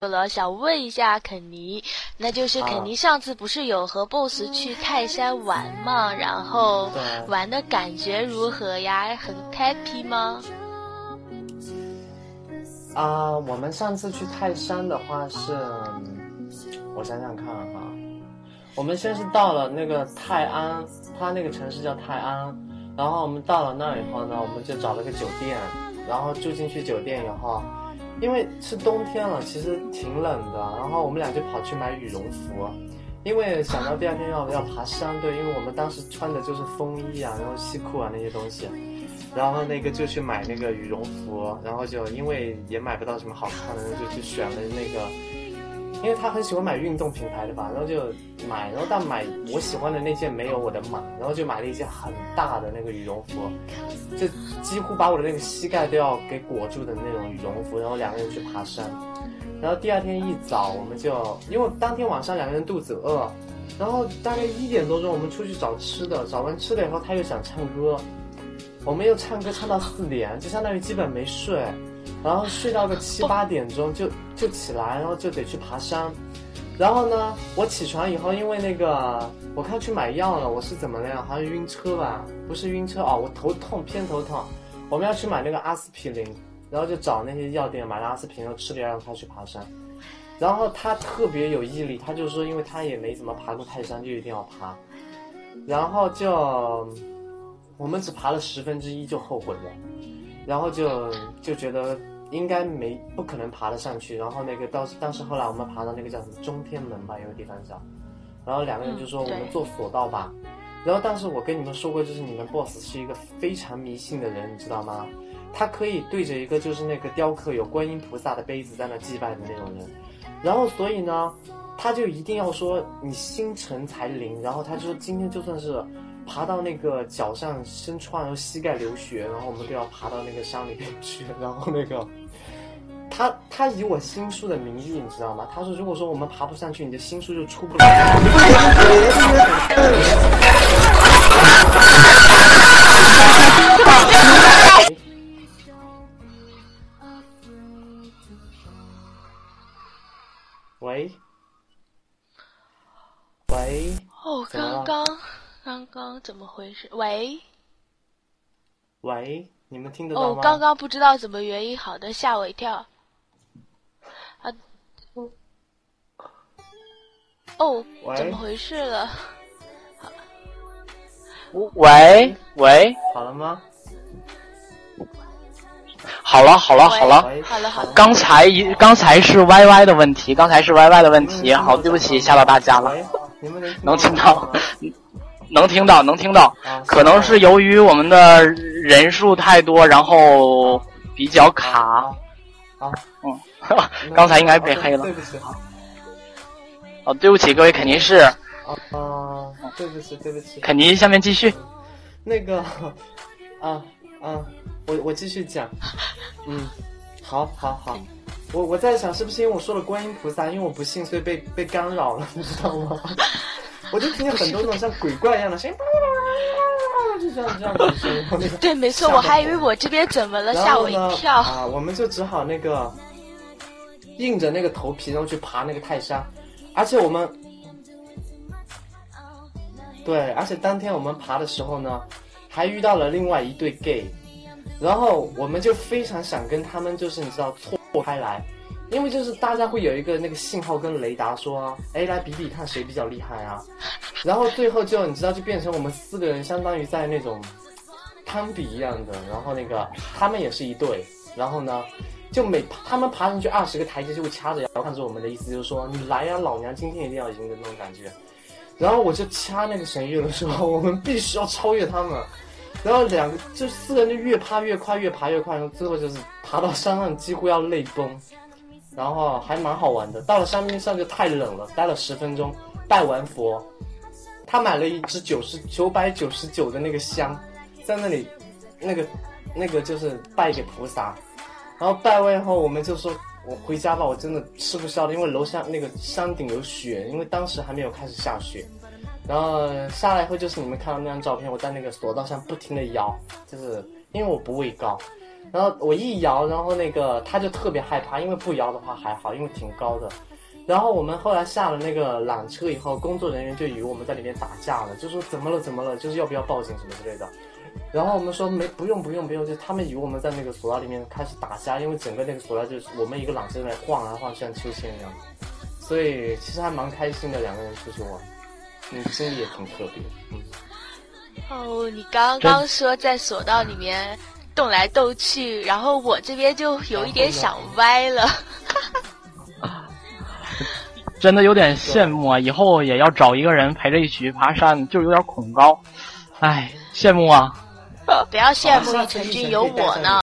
了，想问一下肯尼，那就是肯尼上次不是有和 BOSS 去泰山玩吗？然后玩的感觉如何呀？很 happy 吗？啊，我们上次去泰山的话是，我想想看哈，我们先是到了那个泰安，它那个城市叫泰安，然后我们到了那儿以后呢，我们就找了个酒店，然后住进去酒店以后。因为是冬天了，其实挺冷的，然后我们俩就跑去买羽绒服，因为想到第二天要要爬山，对，因为我们当时穿的就是风衣啊，然后西裤啊那些东西，然后那个就去买那个羽绒服，然后就因为也买不到什么好看的，就去选了那个。因为他很喜欢买运动品牌的吧，然后就买，然后但买我喜欢的那件没有我的码，然后就买了一件很大的那个羽绒服，就几乎把我的那个膝盖都要给裹住的那种羽绒服，然后两个人去爬山，然后第二天一早我们就因为当天晚上两个人肚子饿，然后大概一点多钟我们出去找吃的，找完吃的以后他又想唱歌，我们又唱歌唱到四点，就相当于基本没睡。然后睡到个七八点钟就就起来，然后就得去爬山。然后呢，我起床以后，因为那个我看去买药了，我是怎么了呀？好像晕车吧？不是晕车哦，我头痛偏头痛。我们要去买那个阿司匹林，然后就找那些药店买了阿司匹林，然后吃了让他去爬山。然后他特别有毅力，他就说，因为他也没怎么爬过泰山，就一定要爬。然后就我们只爬了十分之一就后悔了，然后就就觉得。应该没不可能爬得上去，然后那个当当时后来我们爬到那个叫什么中天门吧，有个地方叫，然后两个人就说我们坐索道吧，然后当时我跟你们说过，就是你们 boss 是一个非常迷信的人，你知道吗？他可以对着一个就是那个雕刻有观音菩萨的杯子在那祭拜的那种人，然后所以呢，他就一定要说你心诚才灵，然后他就说今天就算是。爬到那个脚上生疮，然后膝盖流血，然后我们都要爬到那个山里面去。然后那个 他他以我新书的名义，你知道吗？他说如果说我们爬不上去，你的新书就出不来。喂喂，哦，刚刚。刚刚怎么回事？喂，喂，你们听得到吗？哦，刚刚不知道怎么原因，好的，吓我一跳。啊，哦，怎么回事了？喂喂，好了吗？好了好了好了，好了好了。刚才一刚才是 YY 的问题，刚才是 YY 的问题，好，对不起，吓到大家了。能听到？能听到，能听到，可能是由于我们的人数太多，然后比较卡。啊，嗯，刚才应该被黑了。对不起，哦，对不起，各位，肯定是。啊，对不起，对不起。肯尼，下面继续。那个，啊啊，我我继续讲。嗯，好，好，好。我我在想，是不是因为我说了观音菩萨，因为我不信，所以被被干扰了，你知道吗？我就听见很多那种像鬼怪一样的声音，就这样这样子声音。对，没错，我还以为我这边怎么了，吓我一跳。啊，我们就只好那个硬着那个头皮，然后去爬那个泰山。而且我们，对，而且当天我们爬的时候呢，还遇到了另外一对 gay，然后我们就非常想跟他们，就是你知道错开来。因为就是大家会有一个那个信号跟雷达说，哎，来比比看谁比较厉害啊，然后最后就你知道就变成我们四个人相当于在那种攀比一样的，然后那个他们也是一对，然后呢就每他们爬上去二十个台阶就会掐着腰看着我们的意思就是说你来呀，老娘今天一定要赢的那种感觉，然后我就掐那个神域的时候，我们必须要超越他们，然后两个就四个人就越爬越快，越爬越快，然后最后就是爬到山上几乎要泪崩。然后还蛮好玩的，到了山边上就太冷了，待了十分钟，拜完佛，他买了一支九十九百九十九的那个香，在那里，那个，那个就是拜给菩萨，然后拜完以后，我们就说，我回家吧，我真的吃不消了，因为楼下那个山顶有雪，因为当时还没有开始下雪，然后下来以后就是你们看到那张照片，我在那个索道上不停的摇，就是因为我不畏高。然后我一摇，然后那个他就特别害怕，因为不摇的话还好，因为挺高的。然后我们后来下了那个缆车以后，工作人员就以为我们在里面打架了，就说怎么了怎么了，就是要不要报警什么之类的。然后我们说没不用不用不用，就他们以为我们在那个索道里面开始打架，因为整个那个索道就是我们一个缆车在晃来晃去，像秋千一样。所以其实还蛮开心的，两个人出去玩，嗯，经历也很特别。嗯。哦，你刚刚说在索道里面动来动去，然后我这边就有一点想歪了。真的有点羡慕啊！以后也要找一个人陪着一起去爬山，就有点恐高。唉，羡慕啊！不要羡慕，陈军有我呢。